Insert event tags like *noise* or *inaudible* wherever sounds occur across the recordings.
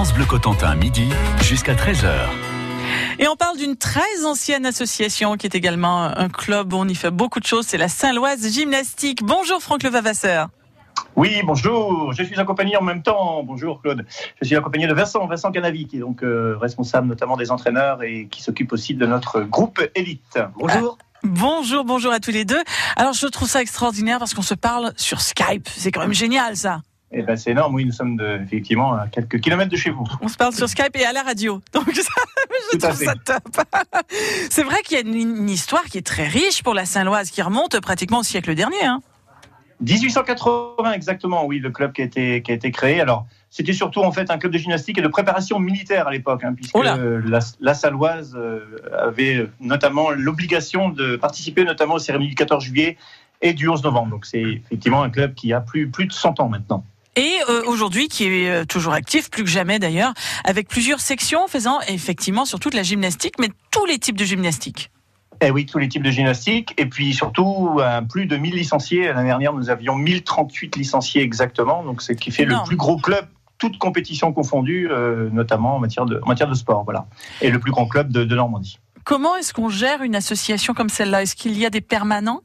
France Bleu Cotentin, midi jusqu'à 13h. Et on parle d'une très ancienne association qui est également un club où on y fait beaucoup de choses. C'est la Saint-Loise Gymnastique. Bonjour Franck Levavasseur. Oui, bonjour. Je suis accompagné en même temps. Bonjour Claude. Je suis accompagné de Vincent, Vincent Canavi, qui est donc euh, responsable notamment des entraîneurs et qui s'occupe aussi de notre groupe élite. Bonjour. Ah, bonjour, bonjour à tous les deux. Alors je trouve ça extraordinaire parce qu'on se parle sur Skype. C'est quand même génial ça. Eh ben, c'est énorme, oui, nous sommes de, effectivement à quelques kilomètres de chez vous. On se parle sur Skype et à la radio. Donc *laughs* ça, je trouve ça top. *laughs* C'est vrai qu'il y a une, histoire qui est très riche pour la Saint-Loise, qui remonte pratiquement au siècle dernier. Hein. 1880 exactement, oui, le club qui a été, qui a été créé. Alors, c'était surtout en fait un club de gymnastique et de préparation militaire à l'époque, hein, puisque la, la Saloise euh, avait notamment l'obligation de participer notamment aux cérémonies du 14 juillet et du 11 novembre. Donc c'est effectivement un club qui a plus, plus de 100 ans maintenant et euh, aujourd'hui qui est euh, toujours actif, plus que jamais d'ailleurs, avec plusieurs sections faisant effectivement surtout de la gymnastique, mais tous les types de gymnastique. Eh oui, tous les types de gymnastique, et puis surtout plus de 1000 licenciés. L'année dernière, nous avions 1038 licenciés exactement, donc ce qui fait le plus gros club toutes compétitions confondues, euh, notamment en matière, de, en matière de sport, voilà. Et le plus grand club de, de Normandie. Comment est-ce qu'on gère une association comme celle-là? Est-ce qu'il y a des permanents?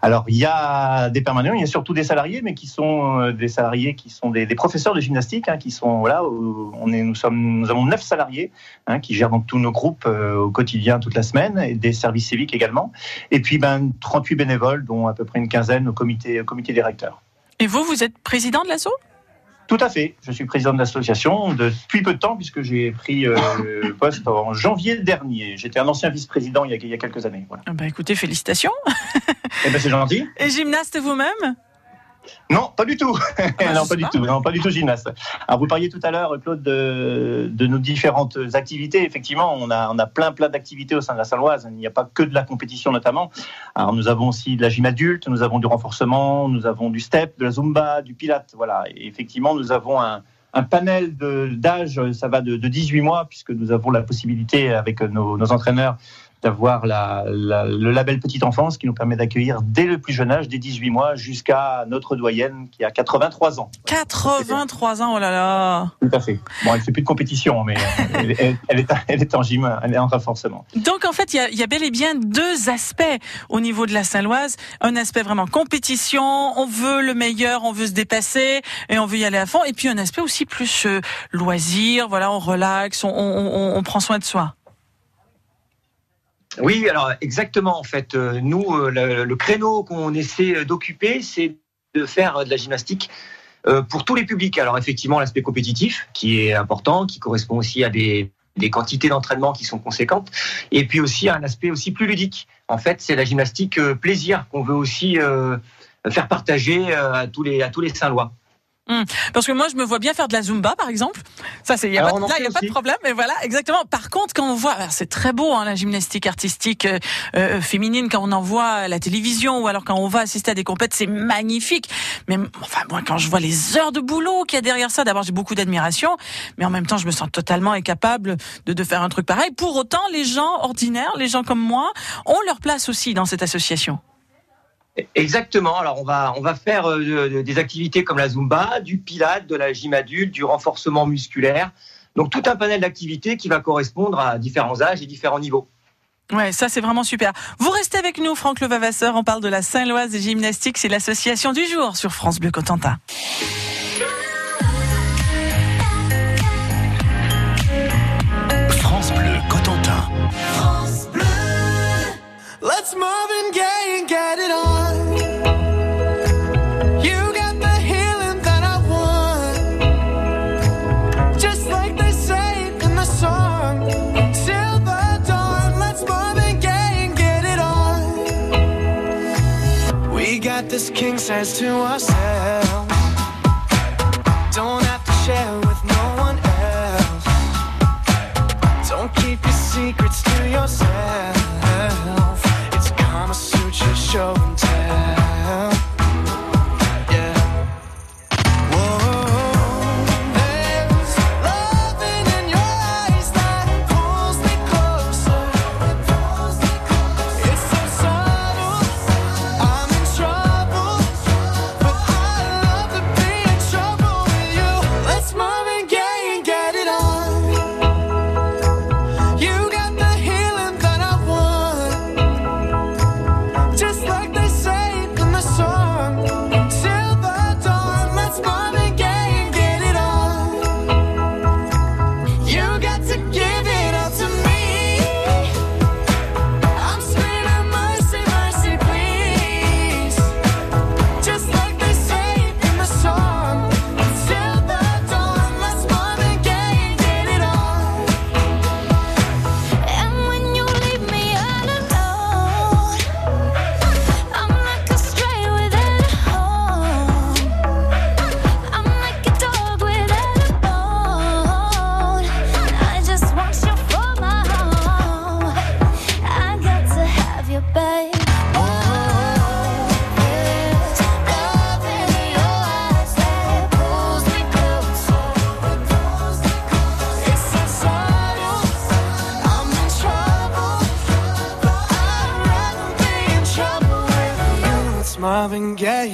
Alors, il y a des permanents, il y a surtout des salariés, mais qui sont euh, des salariés qui sont des, professeurs de gymnastique, hein, qui sont voilà, on est, nous sommes, nous avons neuf salariés hein, qui gèrent donc tous nos groupes euh, au quotidien toute la semaine, et des services civiques également, et puis ben 38 bénévoles, dont à peu près une quinzaine au comité, au comité directeur. Et vous, vous êtes président de l'asso? Tout à fait. Je suis président de l'association depuis peu de temps, puisque j'ai pris euh, le poste en janvier dernier. J'étais un ancien vice-président il, y a quelques années. Voilà. Ah bah écoutez, félicitations. Eh ben, c'est gentil. Et gymnaste vous-même? Non, pas du tout. Ah *laughs* bah, non, pas du tout. Non, pas du tout gymnaste. Alors, vous parliez tout à l'heure, Claude, de, de, nos différentes activités. Effectivement, on a, on a plein, plein d'activités au sein de la Saint-Loise. Il n'y a pas que de la compétition, notamment. Alors, nous avons aussi de la gym adulte, nous avons du renforcement, nous avons du step, de la zumba, du pilate. Voilà. Et effectivement, nous avons un, un panel d'âge, ça va de, de, 18 mois, puisque nous avons la possibilité, avec nos, nos entraîneurs, d'avoir la, le label Petite Enfance qui nous permet d'accueillir dès le plus jeune âge, dès 18 mois, jusqu'à notre doyenne qui a 83 ans. 83 ans, oh là là Tout à fait. Bon, elle ne fait plus de compétition, mais *laughs* elle, est, elle est en gym, elle est en renforcement. Donc en fait, il y, y, a bel et bien deux aspects au niveau de la Saint-Loise. Un aspect vraiment compétition, on veut le meilleur, on veut se dépasser et on veut y aller à fond. Et puis un aspect aussi plus euh, loisir, voilà, on relaxe, on, on, on prend soin de soi. Oui, alors exactement. En fait, euh, nous, euh, le, créneau qu'on essaie d'occuper, c'est de faire de la gymnastique euh, pour tous les publics. Alors effectivement, l'aspect compétitif, qui est important, qui correspond aussi à des, des quantités d'entraînement qui sont conséquentes, et puis aussi un aspect aussi plus ludique. En fait, c'est la gymnastique plaisir qu'on veut aussi faire partager à tous les à tous les Saint-Lois. Hmm. Parce que moi, je me vois bien faire de la zumba, par exemple. Ça, c'est, il y a, pas, là, il y a pas de problème. Mais voilà, exactement. Par contre, quand on voit, c'est très beau, hein, la gymnastique artistique euh, euh, féminine, quand on en voit à la télévision ou alors quand on va assister à des compètes, c'est magnifique. Mais enfin, moi, quand je vois les heures de boulot qu'il y a derrière ça, d'abord, j'ai beaucoup d'admiration, mais en même temps, je me sens totalement incapable de, de faire un truc pareil. Pour autant, les gens ordinaires, les gens comme moi, ont leur place aussi dans cette association. Exactement. Alors on va on va faire euh, des activités comme la zumba, du pilate, de la gym adulte, du renforcement musculaire. Donc tout un panel d'activités qui va correspondre à différents âges et différents niveaux. Ouais, ça c'est vraiment super. Vous restez avec nous, Franck Levavasseur. On parle de la Saint-Loise Gymnastique. C'est l'association du jour sur France Bleu Cotentin. France Bleu Cotentin. France Bleu. Let's move and get, king says to ourselves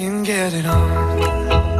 Marvin Gaye and get it on.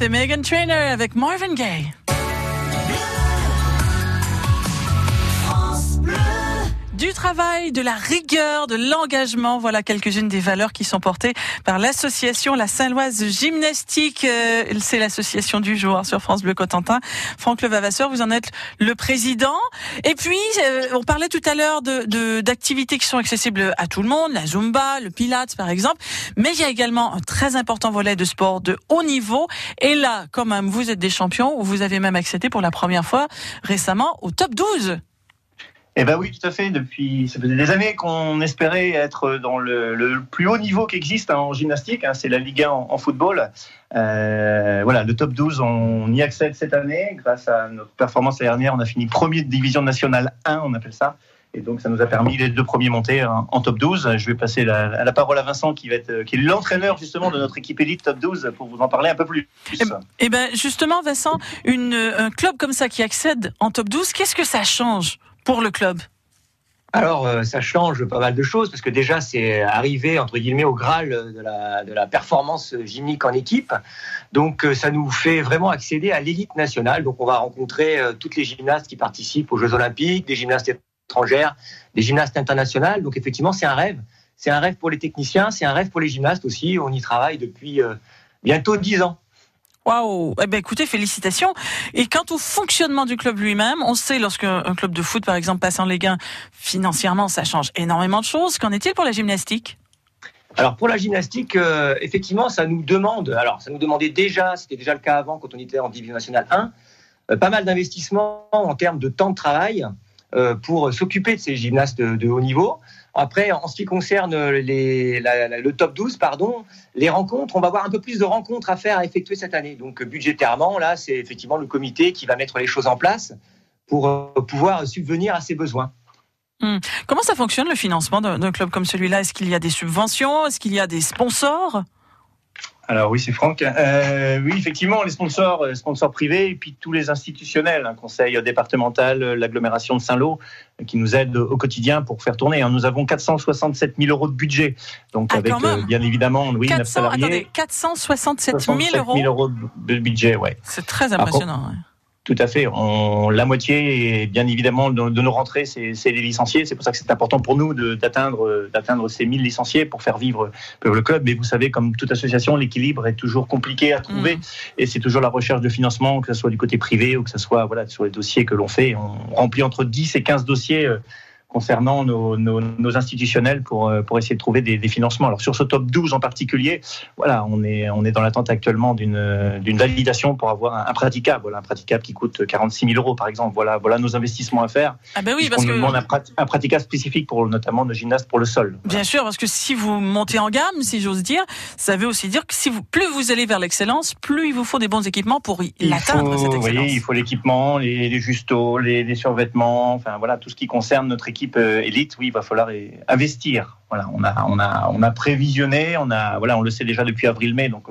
with Megan Trainer avec Marvin Gaye. Du travail, de la rigueur, de l'engagement, voilà quelques-unes des valeurs qui sont portées par l'association La Saint-Loise Gymnastique. Euh, C'est l'association du jour sur France Bleu Cotentin. Franck Levavasseur, vous en êtes le président. Et puis, euh, on parlait tout à l'heure de d'activités qui sont accessibles à tout le monde, la Zumba, le Pilates par exemple. Mais il y a également un très important volet de sport de haut niveau. Et là, quand même, vous êtes des champions, vous avez même accédé pour la première fois récemment au top 12. Eh ben oui, tout à fait. Depuis, ça faisait des années qu'on espérait être dans le, plus haut niveau qui existe hein, en gymnastique. hein, c'est la Ligue 1 en, football. Euh, voilà, le top 12, on y accède cette année grâce à notre performance l'année dernière. On a fini premier de division nationale 1, on appelle ça. Et donc, ça nous a permis les deux premiers monter en, en top 12. Je vais passer la, parole à Vincent, être, qui est l'entraîneur justement de notre équipe élite top 12, pour vous en parler un peu plus. Eh ben justement, Vincent, une, un club comme ça qui accède en top 12, qu'est-ce que ça change? Pour le club Alors, euh, ça change pas mal de choses parce que déjà, c'est arrivé entre guillemets au graal de la, de la performance gymnique en équipe. Donc, euh, ça nous fait vraiment accéder à l'élite nationale. Donc, on va rencontrer euh, toutes les gymnastes qui participent aux Jeux Olympiques, des gymnastes étrangères, des gymnastes internationales. Donc, effectivement, c'est un rêve. C'est un rêve pour les techniciens, c'est un rêve pour les gymnastes aussi. On y travaille depuis bientôt dix ans. Waouh Eh ben écoutez, félicitations. Et quant au fonctionnement du club lui-même, on sait lorsque un club de foot, par exemple, passe en Ligue 1, financièrement, ça change énormément de choses. Qu'en est-il pour la gymnastique? Alors pour la gymnastique, euh, effectivement, ça nous demande, alors ça nous demandait déjà, c'était déjà le cas avant quand on était en division nationale 1, euh, pas mal d'investissements en termes de temps de travail euh, pour s'occuper de ces gymnastes de, de haut niveau. Après, en ce qui concerne les, le top 12, pardon, les rencontres, on va avoir un peu plus de rencontres à faire, à effectuer cette année. Donc budgétairement, là, c'est effectivement le comité qui va mettre les choses en place pour euh, pouvoir subvenir à ses besoins. Comment ça fonctionne le financement d'un club comme celui-là? Est-ce qu'il y a des subventions? Est-ce qu'il y a des sponsors? Alors oui, c'est Franck. Euh, oui, effectivement, les sponsors, sponsors privés et puis tous les institutionnels, un conseil départemental, l'agglomération de Saint-Lô, euh, qui nous aident au quotidien pour faire tourner. hein. Nous avons 467 000 euros de budget, donc Ah, avec euh, bien évidemment, oui, 9 400, salariés. attendez, 467 000 67 euros 000 euros de budget, ouais. C'est très impressionnant. ouais. Tout à fait. On, la moitié, et bien évidemment, de, de nos rentrées, c'est c'est les licenciés. C'est pour ça que c'est important pour nous de- d'atteindre d'atteindre ces 1000 licenciés pour faire vivre le club. Mais vous savez, comme toute association, l'équilibre est toujours compliqué à trouver. Mm. Et c'est toujours la recherche de financement, que ce soit du côté privé ou que ce soit voilà, sur les dossiers que l'on fait. On remplit entre 10 et 15 dossiers euh, concernant nos, nos, nos institutionnels pour, euh, pour essayer de trouver des, des financements. Alors sur ce top 12 en particulier, voilà, on est, on est dans l'attente actuellement d'une d'une validation pour avoir un, un praticable, voilà, un praticable qui coûte 46 000 euros par exemple. Voilà, voilà nos investissements à faire. Ah ben oui, parce nous demande un, que prat- un praticable spécifique pour notamment nos gymnastes pour le sol. bien sûr, parce que si vous montez en gamme, si j'ose dire, ça veut aussi dire que si vous plus vous allez vers l'excellence, plus il vous faut des bons équipements pour y- Il faut, cette excellence. il faut l'équipement, les, les justos, les, les survêtements, enfin voilà, tout ce qui concerne notre équipe euh, élite. Oui, il va falloir y investir. Voilà, on a, on a, on a prévisionné, on a, voilà, on le sait déjà depuis avril-mai, donc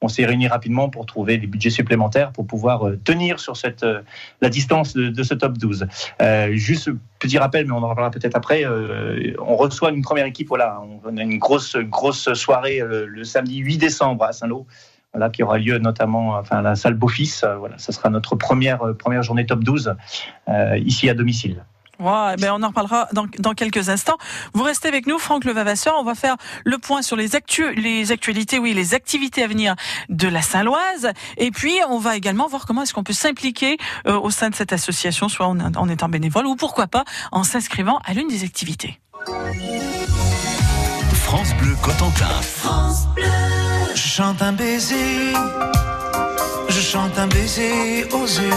on, s'est réunis rapidement pour trouver des budgets supplémentaires pour pouvoir euh, tenir sur cette, euh, la distance de, ce top 12. Euh, juste petit rappel, mais on en reparlera peut-être après. euh, on reçoit une première équipe. Voilà, on a une grosse, grosse soirée euh, le samedi 8 décembre à Saint-Lô voilà, qui aura lieu notamment enfin, à la salle Beaufils. Euh, Voilà, ça sera notre première, euh, première journée top 12 euh, ici à domicile. Ouais, ben on en reparlera dans, dans quelques instants. Vous restez avec nous, Franck Levavasseur. On va faire le point sur les, actu les actualités, oui, les activités à venir de la Saint-Loise. Et puis, on va également voir comment est-ce qu'on peut s'impliquer euh, au sein de cette association, soit en, en étant bénévole ou pourquoi pas en s'inscrivant à l'une des activités. France Bleu Cotentin. Je chante un baiser, je chante un baiser osé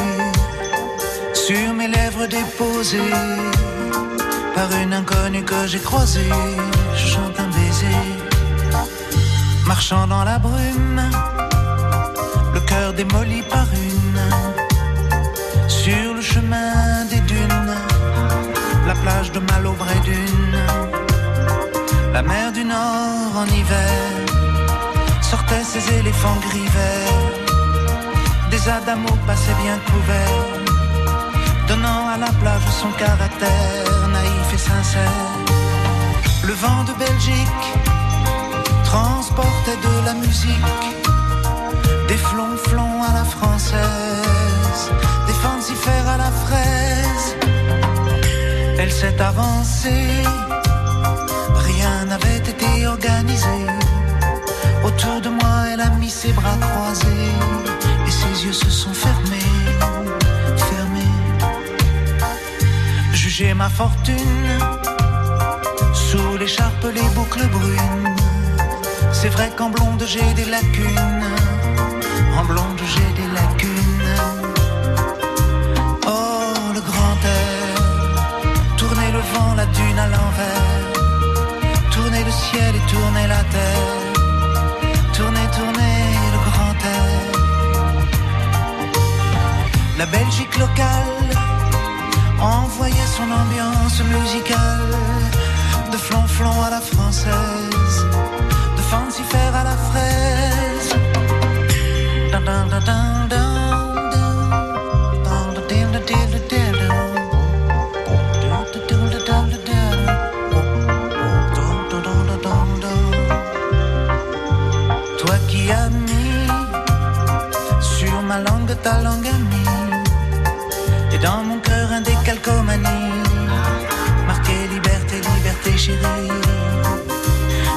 sur mes lèvres déposées par une inconnue que j'ai croisée. Je chante un baiser, marchant dans la brume, le cœur démoli par une, sur le chemin des dunes, la plage de vraie dune, la mer du Nord en hiver sortaient ces éléphants gris verts. Des adamos passaient bien couverts, son caractère naïf et sincère. Le vent de Belgique transportait de la musique, des flonflons à la française, des fancifères à la fraise. Elle s'est avancée, rien n'avait été organisé. Autour de moi, elle a mis ses bras croisés et ses yeux se sont fermés. Jugez ma fortune sous l'écharpe, les boucles brunes. C'est vrai qu'en blonde j'ai des lacunes, en blonde j'ai des lacunes. Oh, le grand air, tournez le vent, la dune à l'envers, tournez le ciel et tournez la terre. Tournez, tournez le grand air. La Belgique locale envoyait son ambiance musicale de flonflon à la française, de fancifère à la fraise. Toi qui as mis sur ma langue ta langue amie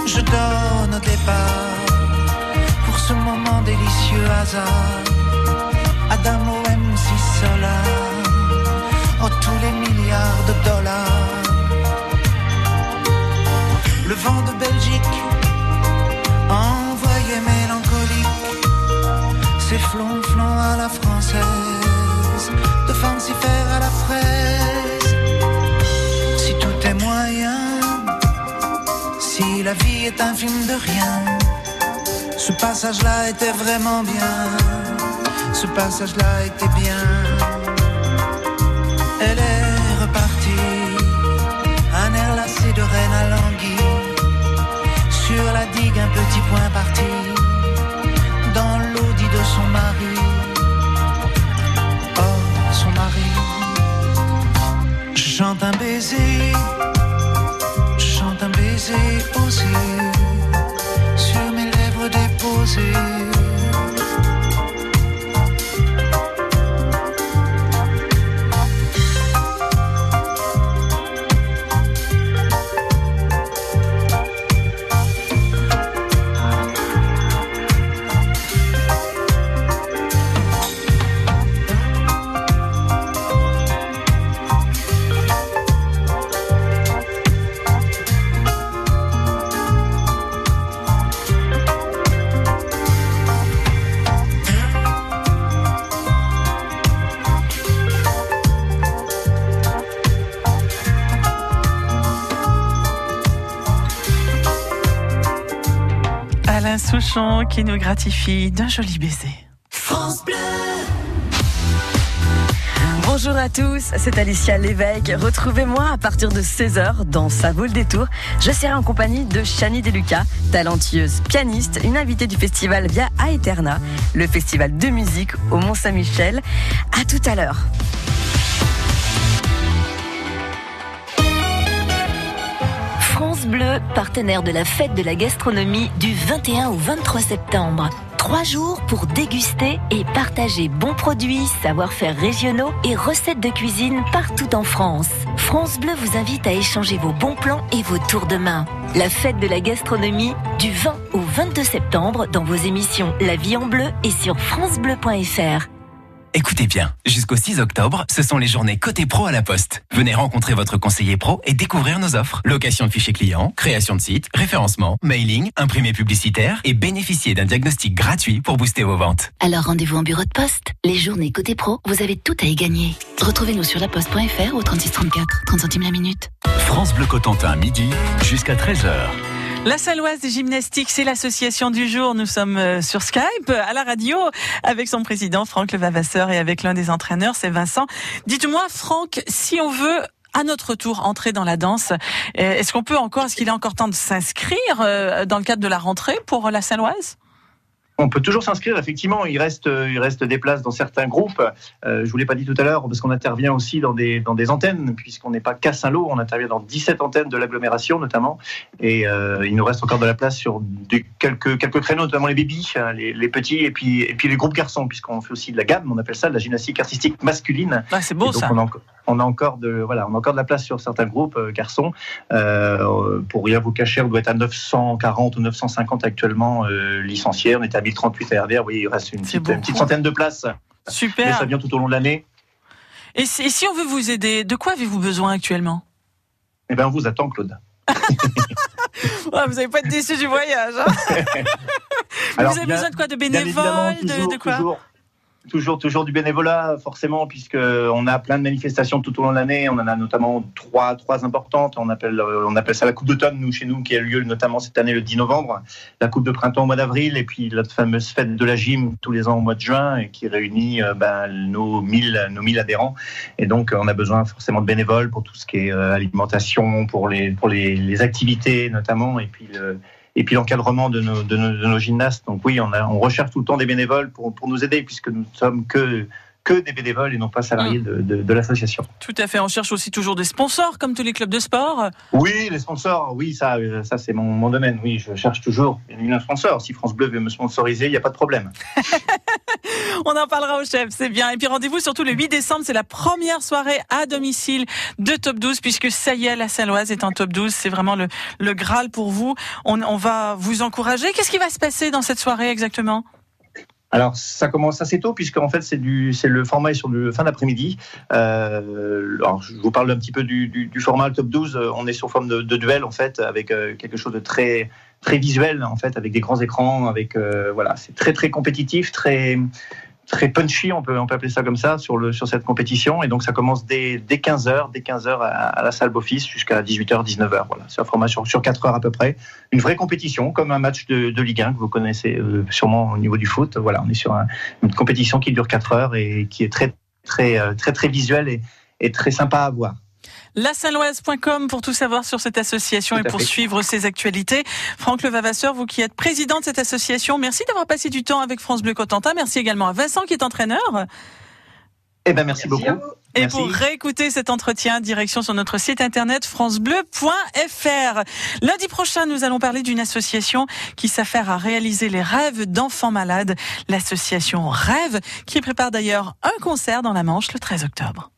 Je donne au départ Pour ce moment délicieux hasard Adamo MC Solar Oh tous les milliards de dollars Le vent de Belgique envoyé mélancolique, ces flonflons à la française, de fancifère à la fraise. La vie est un film de rien, ce passage-là était vraiment bien, ce passage-là était bien. Elle est déposées. Qui nous gratifie d'un joli baiser. Bonjour à tous, c'est Alicia Lévesque. Retrouvez-moi à partir de 16h dans Ça vaut le détour. Je serai en compagnie de Chani Deluca, talentueuse pianiste, une invitée du festival Via Aeterna, le festival de musique au Mont-Saint-Michel. À tout à l'heure. France Bleu, partenaire de la fête de la gastronomie du 21 au 23 septembre. Trois jours pour déguster et partager bons produits, savoir-faire régionaux et recettes de cuisine partout en France. France Bleu vous invite à échanger vos bons plans et vos tours de main. La fête de la gastronomie du 20 au 22 septembre dans vos émissions La vie en bleu et sur francebleu.fr. Écoutez bien, jusqu'au 6 octobre, ce sont les journées Côté Pro à la Poste. Venez rencontrer votre conseiller pro et découvrir nos offres. Location de fichiers clients, création de site, référencement, mailing, imprimé publicitaire et bénéficier d'un diagnostic gratuit pour booster vos ventes. Alors rendez-vous en bureau de poste. Les journées côté pro, vous avez tout à y gagner. Retrouvez-nous sur laposte.fr au 3634, 30 centimes la minute. France Bleu Cotentin, midi jusqu'à 13h. La Saloise des gymnastiques, c'est l'association du jour. Nous sommes euh, sur Skype, à la radio, avec son président Franck Levavasseur et avec l'un des entraîneurs, c'est Vincent. Dites-moi, Franck, si on veut à notre tour entrer dans la danse, euh, est-ce qu'on peut encore, est-ce qu'il est encore temps de s'inscrire euh, dans le cadre de la rentrée pour la Saloise On peut toujours s'inscrire, effectivement. Il reste, euh, il reste des places dans certains groupes. Euh, je vous l'ai pas dit tout à l'heure, parce qu'on intervient aussi dans des, dans des antennes, puisqu'on n'est pas qu'à Saint-Lô, on intervient dans 17 antennes de l'agglomération notamment. Et euh, il nous reste encore de la place sur des, quelques, quelques créneaux, notamment les bébés, hein, les, les petits, et puis, et puis les groupes garçons, puisqu'on fait aussi de la gamme, on appelle ça de la gymnastique artistique masculine. Ah, C'est beau donc ça. on a, on a encore de voilà, on a encore de la place sur certains groupes euh, garçons. Pour rien vous cacher, on doit être à 940 ou 950 actuellement licenciés. On est à 1038 à RDR. Oui, il reste une petite, une petite centaine de places. Mais Super. ça vient tout au long de l'année. Et si, et si on veut vous aider, de quoi avez-vous besoin actuellement? Eh ben, on vous attend, Claude. *laughs* Vous n'allez pas être déçu du voyage. hein *laughs* Alors, vous avez bien- besoin de quoi? De Bien bénévoles de, toujours, de quoi? toujours, toujours, toujours du bénévolat, forcément, puisque on a plein de manifestations tout au long de l'année. On en a notamment trois, trois importantes. On appelle, euh, on appelle ça la Coupe d'automne, nous, chez nous, qui a lieu notamment cette année le 10 novembre. La Coupe de printemps au mois d'avril, et puis la fameuse fête de la gym tous les ans au mois de juin, et qui réunit euh, ben, nos 1000, nos 1000 adhérents. Et donc, on a besoin forcément de bénévoles pour tout ce qui est euh, alimentation, pour les, pour les, les activités notamment, et puis le, et puis l'encadrement de nos, de, nos, de nos gymnastes. Donc oui, on, a, on recherche tout le temps des bénévoles pour, pour nous aider, puisque nous ne sommes que, que des bénévoles et non pas salariés de, de, de l'association. Tout à fait. On cherche aussi toujours des sponsors, comme tous les clubs de sport. Oui, les sponsors, oui, ça, ça c'est mon, mon domaine. Oui, je cherche toujours un sponsor. Si France Bleu veut me sponsoriser, il n'y a pas de problème. *laughs* On en parlera au chef, c'est bien. Et puis rendez-vous surtout le 8 décembre, c'est la première soirée à domicile de Top 12, puisque ça y est, la Saloise est en Top 12. C'est vraiment le, le Graal pour vous. On, on va vous encourager. Qu'est-ce qui va se passer dans cette soirée exactement? Alors, ça commence assez tôt, puisqu'en fait, c'est du, c'est le format est sur le fin d'après-midi. Euh, alors, je vous parle un petit peu du, du, du format top 12. Euh, On est sur forme de, de duel, en fait, avec euh, quelque chose de très, très visuel, en fait, avec des grands écrans, avec, euh, voilà, c'est très, très compétitif, très, très punchy, on peut, on peut appeler ça comme ça, sur, le, sur cette compétition. Et donc, ça commence dès, dès 15h, dès 15h à, à la salle Beaufils jusqu'à 18h, 19h. Voilà, c'est un format sur, sur 4 heures à peu près. Une vraie compétition, comme un match de, de Ligue 1 que vous connaissez euh, sûrement au niveau du foot. Voilà, on est sur un- une compétition qui dure 4 heures et qui est très, très, euh, très, très visuelle et, et très sympa à voir. Lasaloise.com pour tout savoir sur cette association Tout et pour fait. suivre ses actualités. Franck Levavasseur, vous qui êtes président de cette association, merci d'avoir passé du temps avec France Bleu Cotentin. Merci également à Vincent qui est entraîneur. Eh ben, merci, beaucoup. Et Merci. pour réécouter cet entretien, direction sur notre site internet francebleu.fr. Lundi prochain, nous allons parler d'une association qui s'affaire à réaliser les rêves d'enfants malades. L'association Rêve, qui prépare d'ailleurs un concert dans la Manche le 13 octobre.